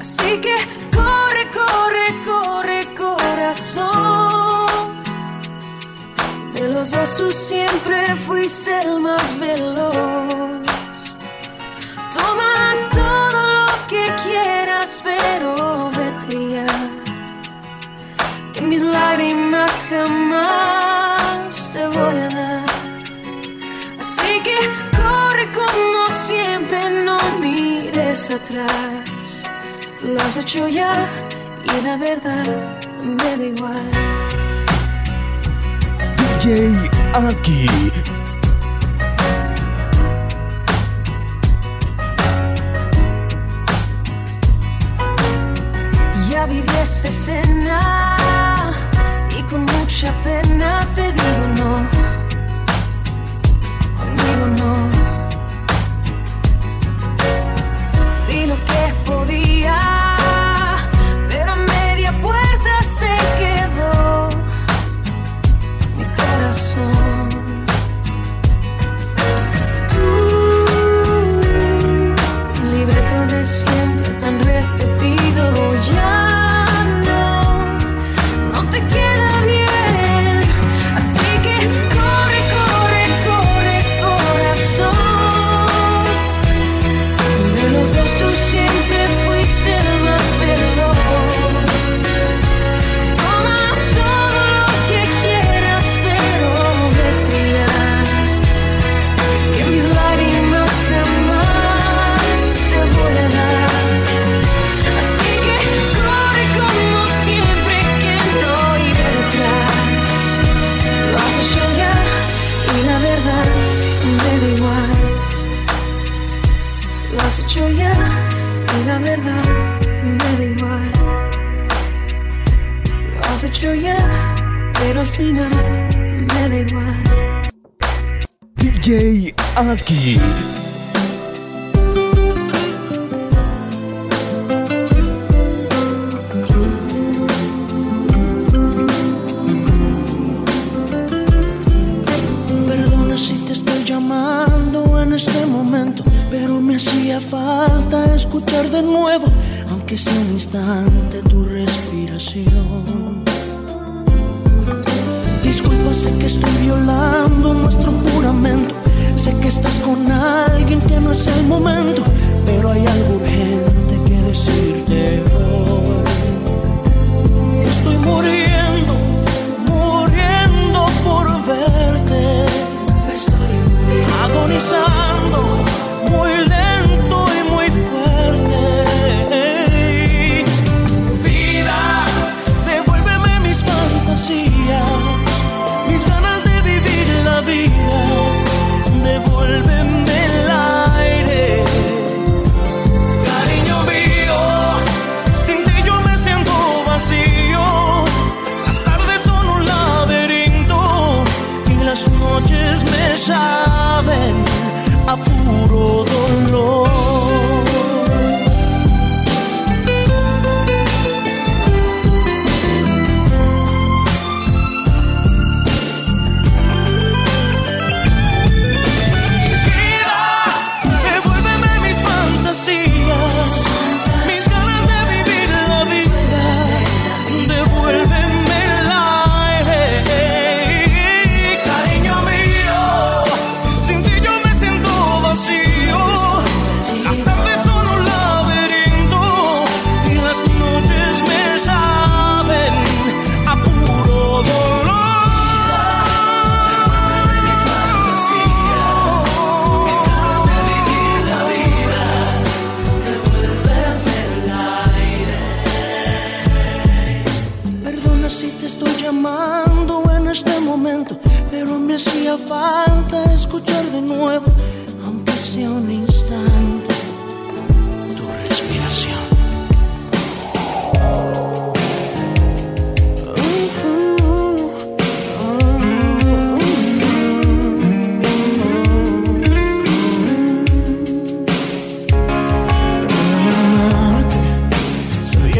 Así que corre, corre, corre, corazón. De los dos siempre fuiste el más veloz. atrás. Lo has hecho ya y la verdad me da igual. DJ aquí Ya viví esta escena y con mucha pena te digo no 锁 pero me da igual. DJ Perdona si te estoy llamando en este momento, pero me hacía falta escuchar de nuevo, aunque sea un instante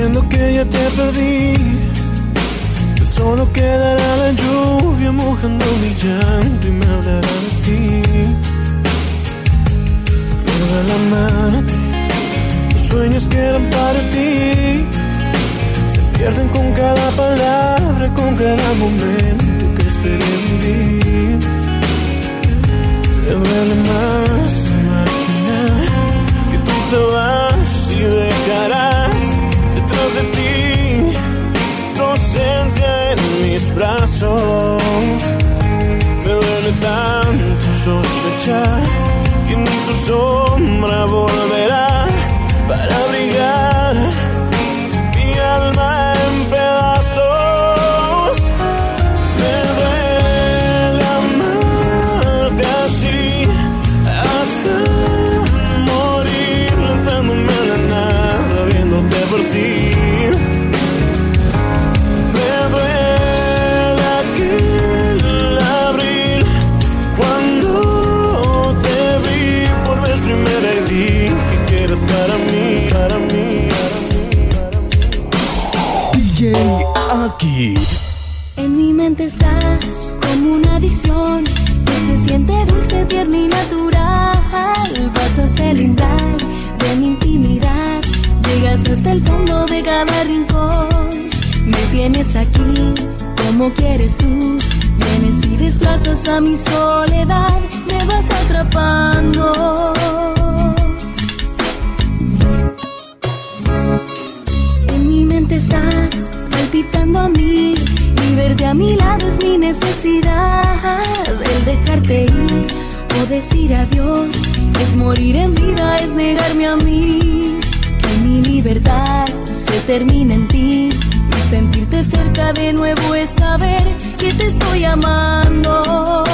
sabiendo que ya te perdí. Que solo quedará la lluvia mojando mi llanto y me hablará de ti. Me duele amarte, los sueños quedan para ti. Se pierden con cada palabra, con cada momento que esperé vivir. Me duele más imaginar que tú te vas y dejarás de ti tu ausencia en mis brazos. Me duele tanto sospechar que ni tu sombra volverá para abrigar mi alma lado es mi necesidad. El dejarte ir o decir adiós es morir en vida, es negarme a mí. Que mi libertad se termina en ti y sentirte cerca de nuevo es saber que te estoy amando.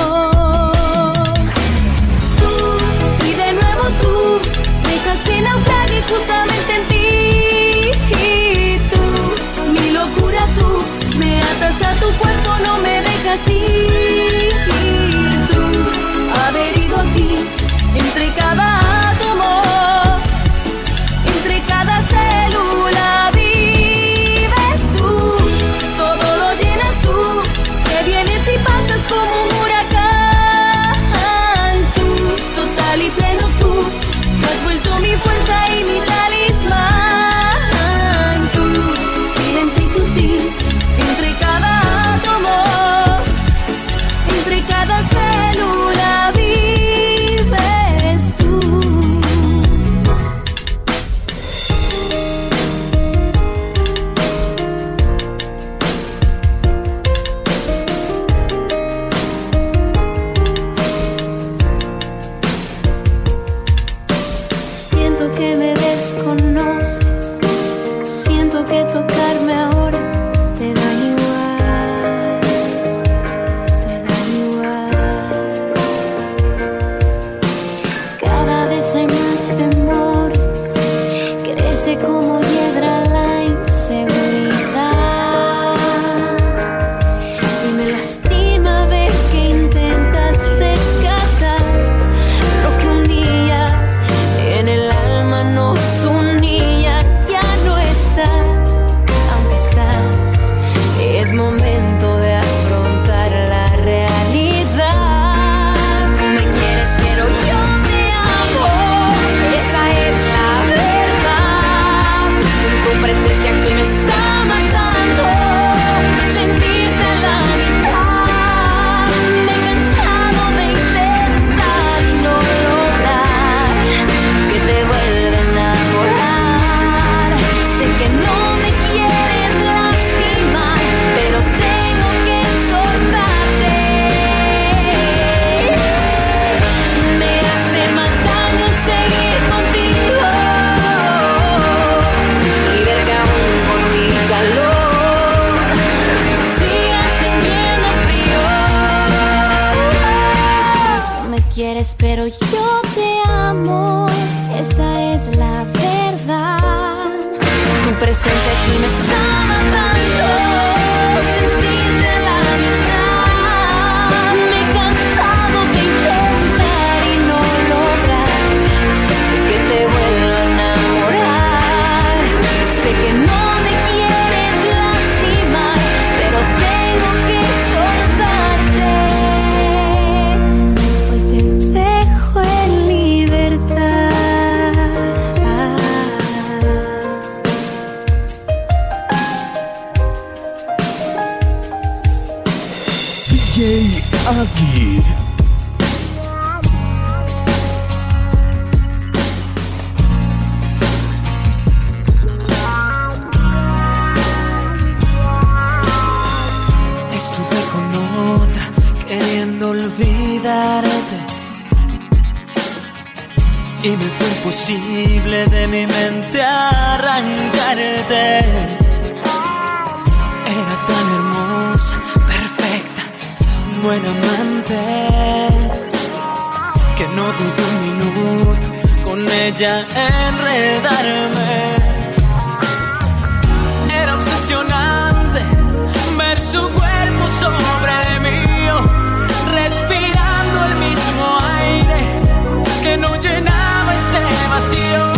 Tú y de nuevo tú dejas que naufrague justamente atas a tu cuerpo, no me dejas ir. Tú, adherido aquí, entre cada pero yo te amo. Esa es la verdad. Tu presencia aquí me olvidarte. Y me fue imposible de mi mente arrancarte. Era tan hermosa, perfecta, buena amante, que no tuve un minuto con ella enredarme. Era obsesionante ver su cuerpo sobre nació.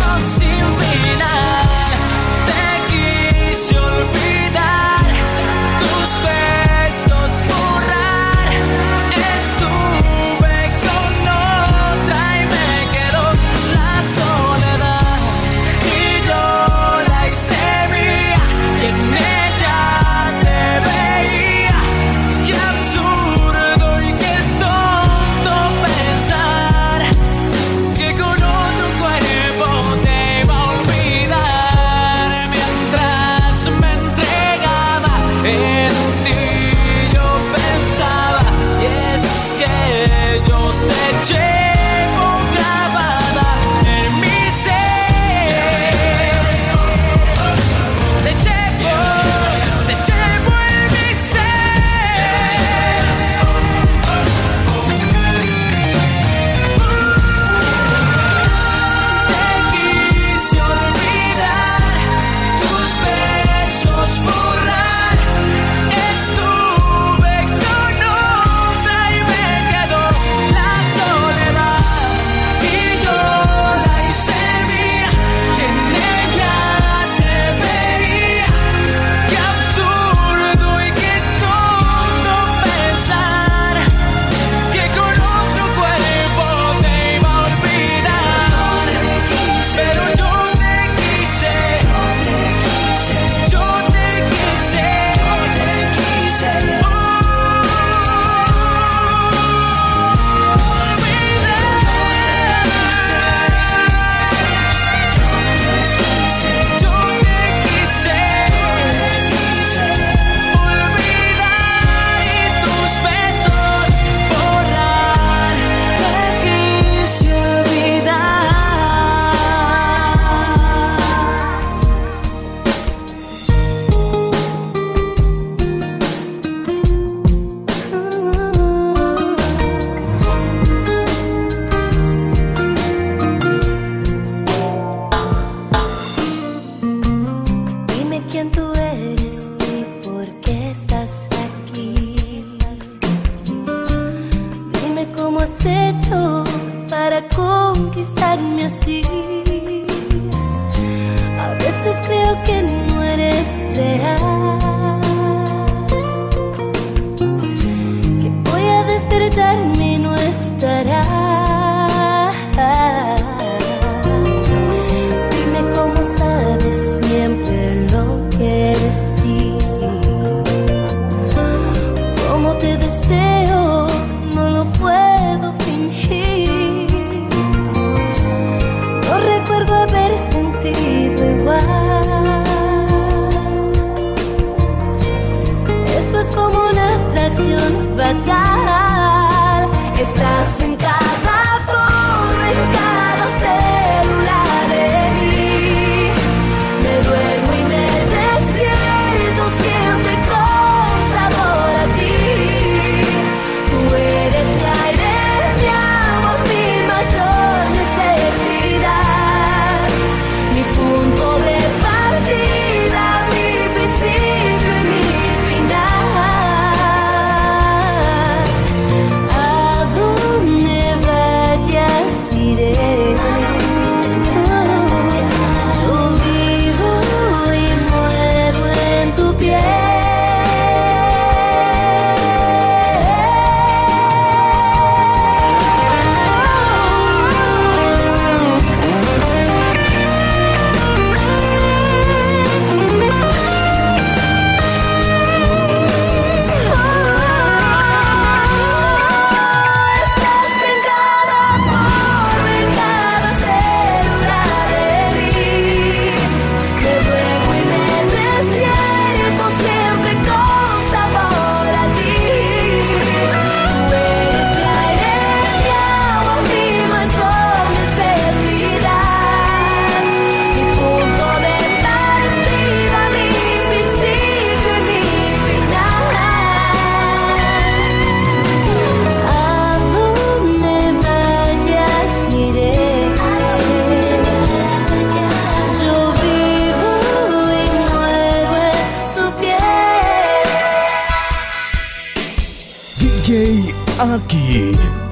DJ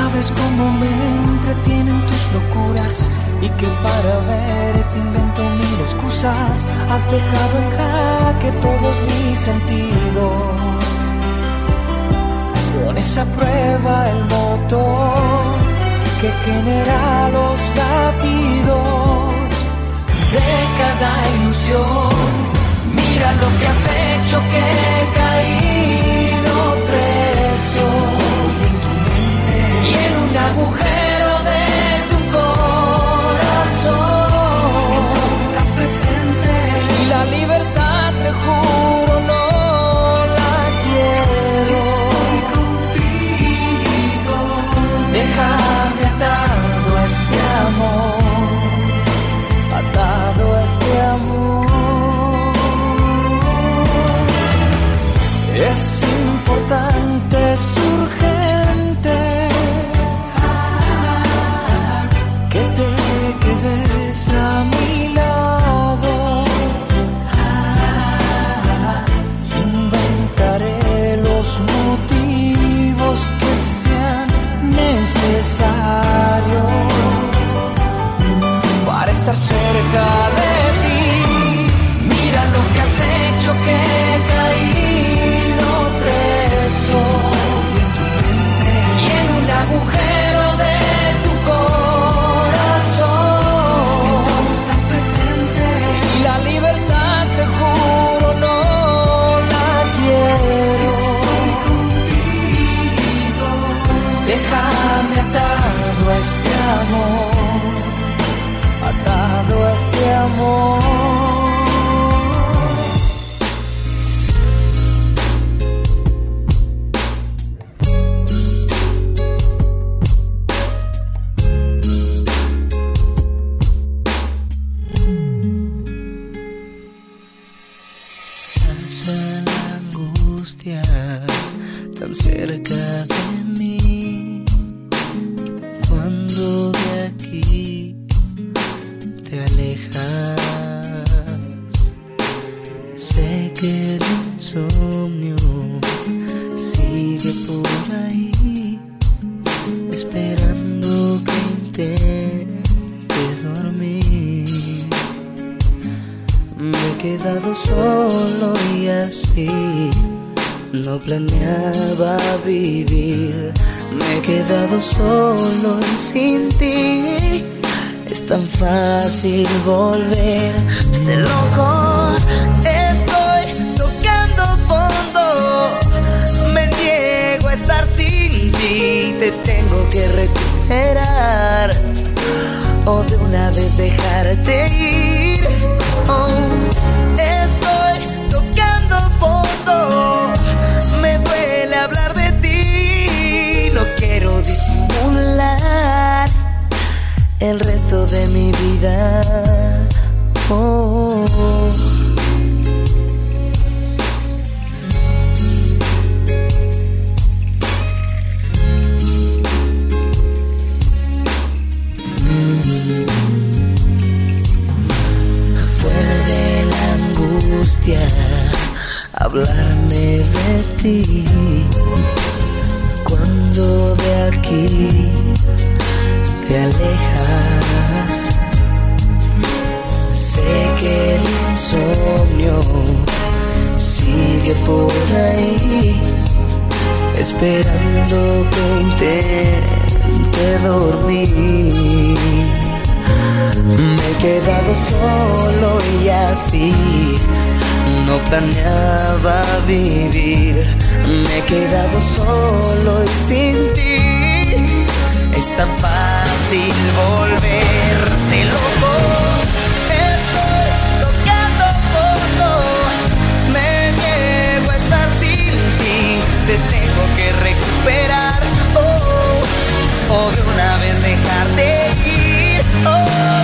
sabes cómo me entretienen tus locuras y que para verte invento mil excusas. Has dejado en jaque todos mis sentidos. Pones a prueba el motor que genera los latidos de cada ilusión. Mira lo que has hecho que he caído preso y en un agujero de tu corazón. Estás presente. Y la libertad te juro no la quiero. Contigo déjame atado a este amor atado a este amor. Es Me he quedado solo y sin ti es tan fácil volver. Sé loco, estoy tocando fondo. Me niego a estar sin ti. Te tengo que recuperar o de una vez dejarte ir. El resto de mi vida. Oh. De la angustia hablarme de ti. Cuando de aquí te alejas, sé que el insomnio sigue por ahí, esperando que intente dormir. Me he quedado solo y así no planeaba vivir. Me he quedado solo y sin ti Es tan fácil volverse loco. Estoy tocando fondo. Me niego a estar sin ti. Te tengo que recuperar. Oh, o de una vez dejarte ir. Oh,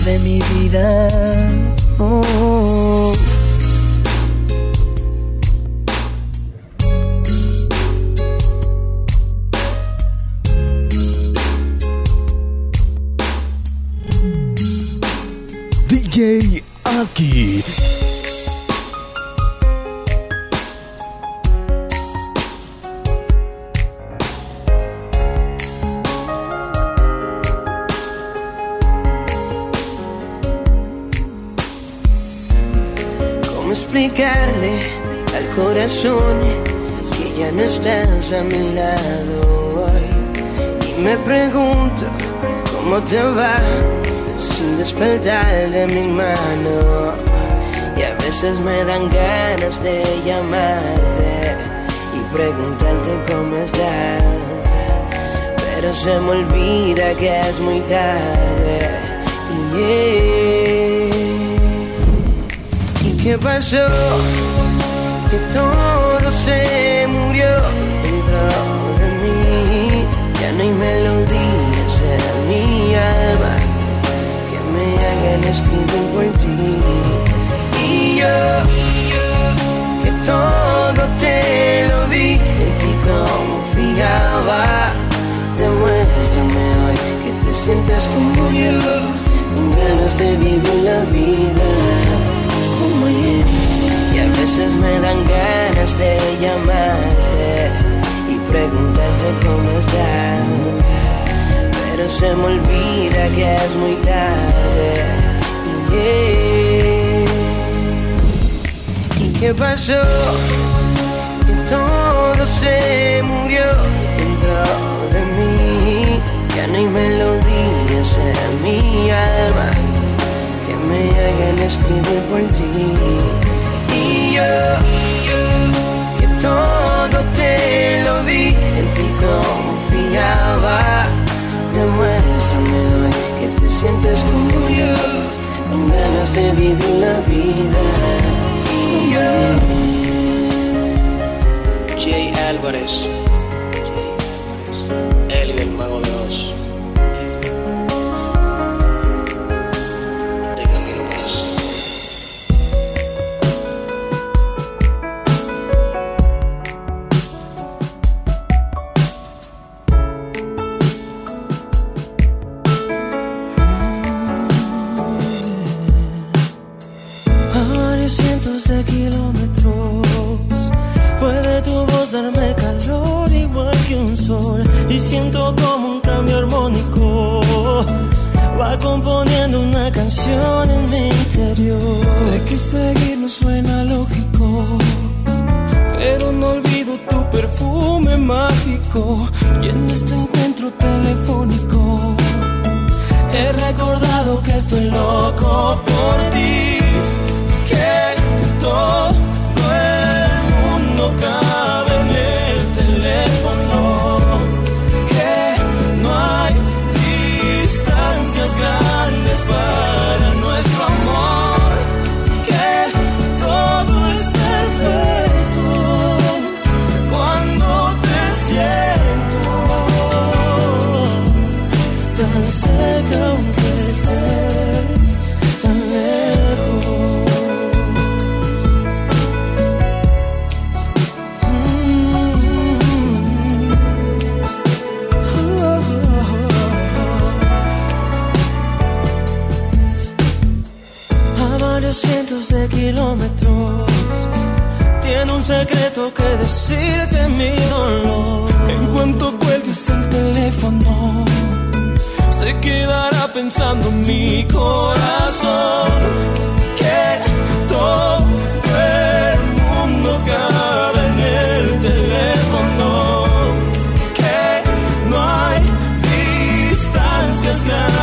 de mi vida. Oh. Y a veces me dan ganas de llamarte y preguntarte cómo estás. Pero se me olvida que es muy tarde. ¿Y qué pasó? Que todo se murió dentro de mí. Ya no hay melodías en mi alma hagan escribir por ti. Y yo, que todo te lo di, en ti confiaba. Demuéstrame hoy que te sientes como yo, con ganas de vivir la vida como ayer. Y a veces me dan ganas de llamarte y preguntarte cómo estás. Pero se me olvida que es muy tarde. ¿Y qué pasó? Que todo se murió dentro de mí. Ya no hay melodías en mi alma que me hagan escribir por ti. Y yo, que todo te lo di, en ti confiaba. Demuéstrame hoy que te sientes como yo, con ganas de vivir la vida. Y yo, Jay Álvarez, y en este encuentro telefónico he recordado que estoy loco por ti, just now.